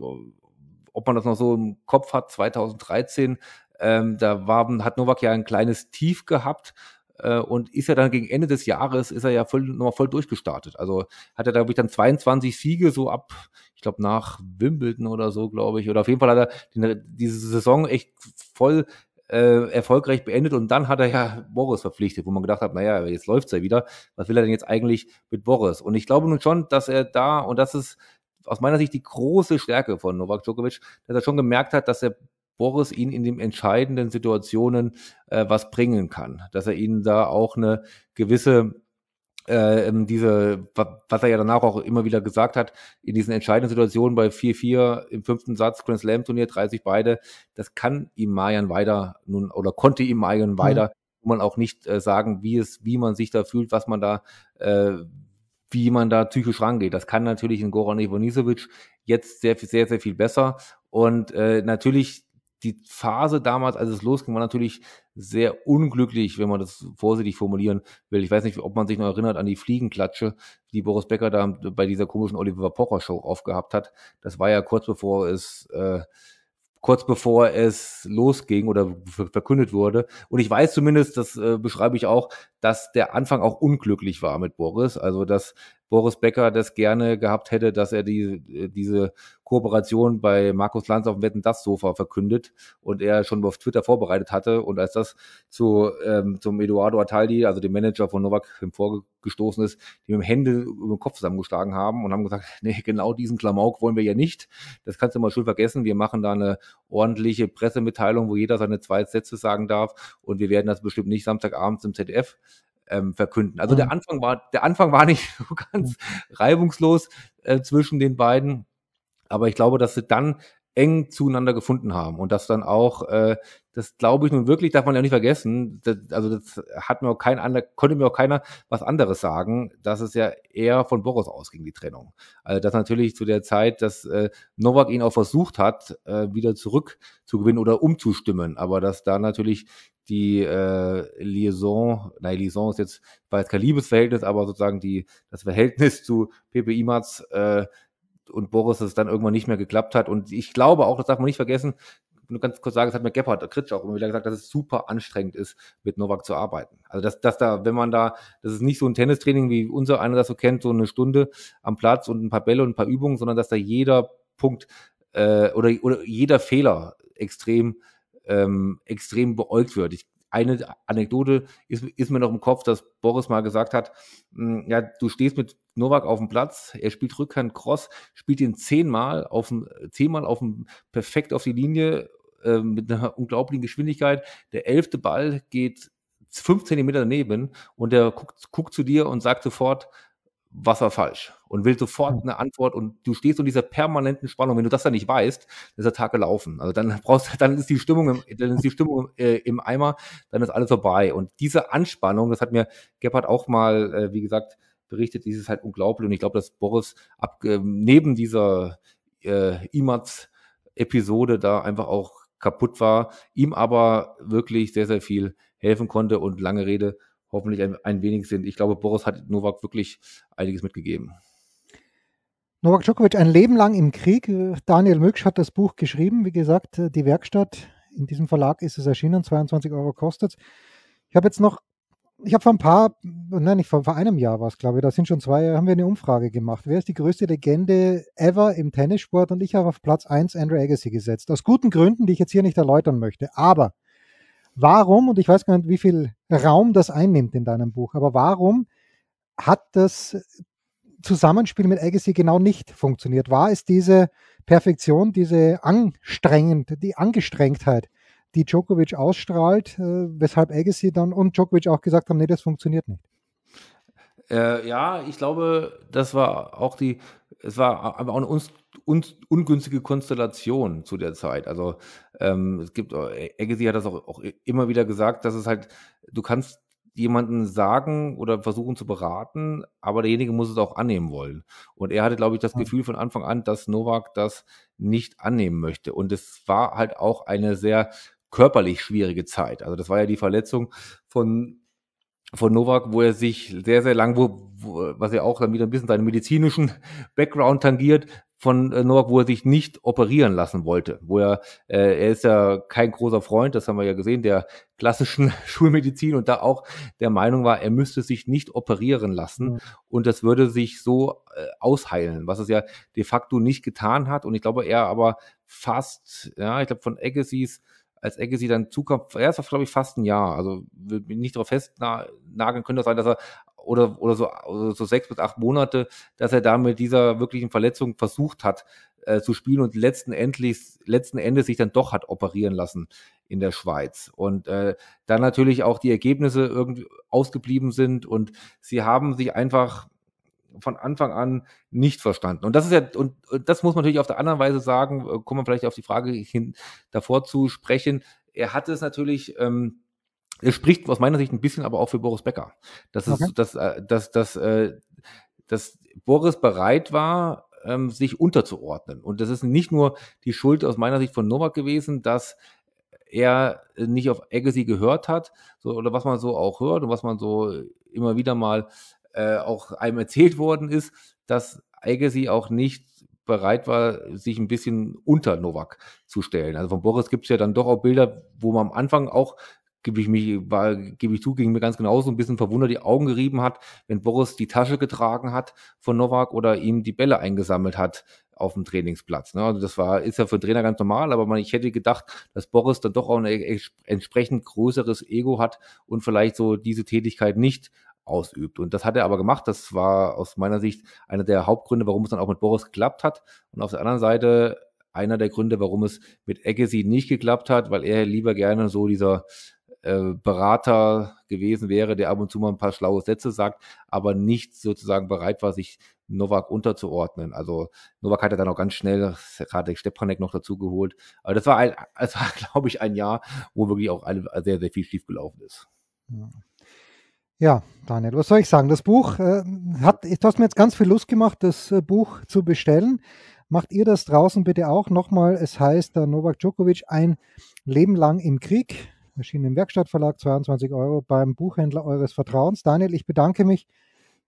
ob man das noch so im Kopf hat, 2013, ähm, da war, hat Novak ja ein kleines Tief gehabt äh, und ist ja dann gegen Ende des Jahres, ist er ja voll, nochmal voll durchgestartet. Also hat er, glaube ich, dann 22 Siege so ab, ich glaube, nach Wimbledon oder so, glaube ich. Oder auf jeden Fall hat er die, diese Saison echt voll äh, erfolgreich beendet und dann hat er ja Boris verpflichtet, wo man gedacht hat, naja, jetzt läuft's ja wieder. Was will er denn jetzt eigentlich mit Boris? Und ich glaube nun schon, dass er da, und das ist aus meiner Sicht die große Stärke von Novak Djokovic, dass er schon gemerkt hat, dass er Boris ihn in den entscheidenden Situationen äh, was bringen kann, dass er ihnen da auch eine gewisse äh, diese, was er ja danach auch immer wieder gesagt hat, in diesen entscheidenden Situationen bei 4-4 im fünften Satz, Grand Slam Turnier, 30 beide, das kann ihm Marian weiter nun, oder konnte ihm Marian weiter, mhm. wo man auch nicht äh, sagen, wie es, wie man sich da fühlt, was man da, äh, wie man da psychisch rangeht. Das kann natürlich in Goran Ivanisevic jetzt sehr, sehr, sehr viel besser. Und äh, natürlich die Phase damals, als es losging, war natürlich sehr unglücklich, wenn man das vorsichtig formulieren will. Ich weiß nicht, ob man sich noch erinnert an die Fliegenklatsche, die Boris Becker da bei dieser komischen Oliver Pocher Show aufgehabt hat. Das war ja kurz bevor es äh, kurz bevor es losging oder verkündet wurde. Und ich weiß zumindest, das äh, beschreibe ich auch, dass der Anfang auch unglücklich war mit Boris. Also dass Boris Becker das gerne gehabt hätte, dass er die, diese Kooperation bei Markus Lanz auf dem Wetten das Sofa verkündet und er schon auf Twitter vorbereitet hatte und als das zu ähm, zum Eduardo Ataldi, also dem Manager von Novak, vorgestoßen ist, die mit dem Hände über den Kopf zusammengeschlagen haben und haben gesagt, nee, genau diesen Klamauk wollen wir ja nicht. Das kannst du mal schön vergessen. Wir machen da eine ordentliche Pressemitteilung, wo jeder seine zwei Sätze sagen darf und wir werden das bestimmt nicht Samstagabends im ZDF ähm, verkünden. Also mhm. der Anfang war, der Anfang war nicht so ganz reibungslos äh, zwischen den beiden. Aber ich glaube, dass sie dann eng zueinander gefunden haben und das dann auch, äh, das glaube ich nun wirklich, darf man ja nicht vergessen, das, also das hat mir auch kein anderer, konnte mir auch keiner was anderes sagen, dass es ja eher von Boris ausging, die Trennung. Also das natürlich zu der Zeit, dass äh, Novak ihn auch versucht hat, äh, wieder zurück zu gewinnen oder umzustimmen, aber dass da natürlich die äh, Liaison, nein, Liaison ist jetzt, war jetzt kein Liebesverhältnis, aber sozusagen die, das Verhältnis zu Pepe Imaz äh, und Boris es dann irgendwann nicht mehr geklappt hat. Und ich glaube auch, das darf man nicht vergessen, nur ganz kurz sagen, das hat mir Gebhard Kritsch auch immer wieder gesagt, dass es super anstrengend ist, mit Novak zu arbeiten. Also dass, dass da, wenn man da, das ist nicht so ein Tennistraining, wie unser einer das so kennt, so eine Stunde am Platz und ein paar Bälle und ein paar Übungen, sondern dass da jeder Punkt äh, oder, oder jeder Fehler extrem ähm, extrem beäugt wird. Ich eine Anekdote ist, ist mir noch im Kopf, dass Boris mal gesagt hat, hm, ja, du stehst mit Novak auf dem Platz, er spielt Rückhand Cross, spielt ihn zehnmal auf dem, zehnmal auf dem, perfekt auf die Linie, äh, mit einer unglaublichen Geschwindigkeit. Der elfte Ball geht fünf Zentimeter daneben und er guckt, guckt zu dir und sagt sofort, was war falsch und will sofort hm. eine Antwort und du stehst in dieser permanenten Spannung. Wenn du das dann nicht weißt, ist der Tag gelaufen. Also dann brauchst, dann ist die Stimmung, im, dann ist die Stimmung äh, im Eimer, dann ist alles vorbei. Und diese Anspannung, das hat mir Gebhardt auch mal, äh, wie gesagt, berichtet, dieses halt unglaublich. Und ich glaube, dass Boris ab, äh, neben dieser äh, Imats-Episode da einfach auch kaputt war, ihm aber wirklich sehr, sehr viel helfen konnte und lange Rede hoffentlich ein, ein wenig sind. Ich glaube, Boris hat Novak wirklich einiges mitgegeben. Novak Djokovic ein Leben lang im Krieg. Daniel Mücksch hat das Buch geschrieben. Wie gesagt, die Werkstatt, in diesem Verlag ist es erschienen, 22 Euro kostet Ich habe jetzt noch, ich habe vor ein paar, nein, nicht vor, vor einem Jahr war es, glaube ich, da sind schon zwei, haben wir eine Umfrage gemacht. Wer ist die größte Legende ever im Tennissport? Und ich habe auf Platz 1 Andrew Agassi gesetzt. Aus guten Gründen, die ich jetzt hier nicht erläutern möchte. Aber warum, und ich weiß gar nicht, wie viel Raum das einnimmt in deinem Buch, aber warum hat das Zusammenspiel mit Agassi genau nicht funktioniert? War es diese Perfektion, diese anstrengend, die Angestrengtheit, die Djokovic ausstrahlt, äh, weshalb Agassi dann und Djokovic auch gesagt haben, nee, das funktioniert nicht? Äh, ja, ich glaube, das war auch die, es war aber auch eine uns, uns, ungünstige Konstellation zu der Zeit. Also ähm, es gibt, Agassi hat das auch, auch immer wieder gesagt, dass es halt, du kannst jemanden sagen oder versuchen zu beraten, aber derjenige muss es auch annehmen wollen. Und er hatte, glaube ich, das Gefühl von Anfang an, dass Novak das nicht annehmen möchte. Und es war halt auch eine sehr körperlich schwierige Zeit. Also das war ja die Verletzung von von Novak, wo er sich sehr, sehr lang, wo, wo was ja auch dann wieder ein bisschen seinen medizinischen Background tangiert, von äh, Novak, wo er sich nicht operieren lassen wollte. Wo er, äh, er ist ja kein großer Freund, das haben wir ja gesehen, der klassischen Schulmedizin und da auch der Meinung war, er müsste sich nicht operieren lassen mhm. und das würde sich so äh, ausheilen, was es ja de facto nicht getan hat. Und ich glaube, er aber fast, ja, ich glaube von Agassiz als Agassi dann zukam, er ist glaube ich fast ein Jahr, also will nicht darauf festnageln, könnte sein, dass er oder, oder so, oder so sechs bis acht Monate, dass er da mit dieser wirklichen Verletzung versucht hat äh, zu spielen und letzten, endlich, letzten Endes sich dann doch hat operieren lassen in der Schweiz. Und äh, dann natürlich auch die Ergebnisse irgendwie ausgeblieben sind und sie haben sich einfach von Anfang an nicht verstanden. Und das ist ja, und, und das muss man natürlich auf der anderen Weise sagen, äh, kommen wir vielleicht auf die Frage hin davor zu sprechen. Er hatte es natürlich, ähm, er spricht aus meiner Sicht ein bisschen aber auch für Boris Becker. Das ist, okay. dass, äh, dass, dass, äh, dass Boris bereit war, ähm, sich unterzuordnen. Und das ist nicht nur die Schuld aus meiner Sicht von Novak gewesen, dass er nicht auf Agassi gehört hat, so, oder was man so auch hört und was man so immer wieder mal äh, auch einem erzählt worden ist, dass Agassi auch nicht bereit war, sich ein bisschen unter Novak zu stellen. Also von Boris gibt es ja dann doch auch Bilder, wo man am Anfang auch gebe ich mich, war, gebe ich zu, ging mir ganz genauso ein bisschen verwundert die Augen gerieben hat, wenn Boris die Tasche getragen hat von Novak oder ihm die Bälle eingesammelt hat auf dem Trainingsplatz. Ne? Also das war, ist ja für Trainer ganz normal, aber man, ich hätte gedacht, dass Boris dann doch auch ein entsprechend größeres Ego hat und vielleicht so diese Tätigkeit nicht ausübt. Und das hat er aber gemacht. Das war aus meiner Sicht einer der Hauptgründe, warum es dann auch mit Boris geklappt hat. Und auf der anderen Seite einer der Gründe, warum es mit Agassi nicht geklappt hat, weil er lieber gerne so dieser äh, Berater gewesen wäre, der ab und zu mal ein paar schlaue Sätze sagt, aber nicht sozusagen bereit war, sich Novak unterzuordnen. Also Novak hat er dann auch ganz schnell gerade Stepanek noch dazu geholt. Aber das war, ein, das war, glaube ich, ein Jahr, wo wirklich auch sehr, sehr viel schiefgelaufen ist. Ja, Daniel, was soll ich sagen? Das Buch äh, hat, du hast mir jetzt ganz viel Lust gemacht, das äh, Buch zu bestellen. Macht ihr das draußen bitte auch nochmal? Es heißt äh, Novak Djokovic ein Leben lang im Krieg erschienen im Werkstattverlag, 22 Euro beim Buchhändler eures Vertrauens. Daniel, ich bedanke mich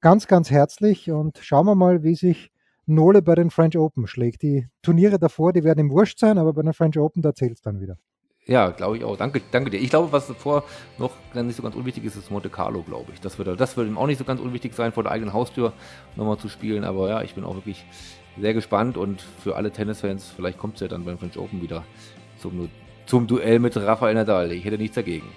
ganz, ganz herzlich und schauen wir mal, wie sich Nole bei den French Open schlägt. Die Turniere davor, die werden im Wurscht sein, aber bei den French Open, da zählt es dann wieder. Ja, glaube ich auch. Danke, danke dir. Ich glaube, was vor noch nicht so ganz unwichtig ist, ist Monte Carlo, glaube ich. Das wird, das wird ihm auch nicht so ganz unwichtig sein, vor der eigenen Haustür nochmal zu spielen. Aber ja, ich bin auch wirklich sehr gespannt und für alle Tennisfans, vielleicht kommt es ja dann beim French Open wieder zum zum Duell mit Rafael Nadal. Ich hätte nichts dagegen.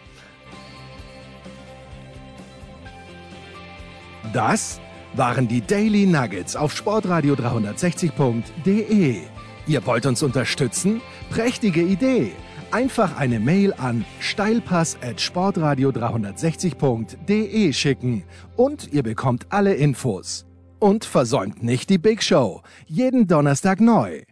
Das waren die Daily Nuggets auf sportradio 360.de. Ihr wollt uns unterstützen? Prächtige Idee! Einfach eine Mail an steilpass at sportradio 360.de schicken und ihr bekommt alle Infos. Und versäumt nicht die Big Show. Jeden Donnerstag neu.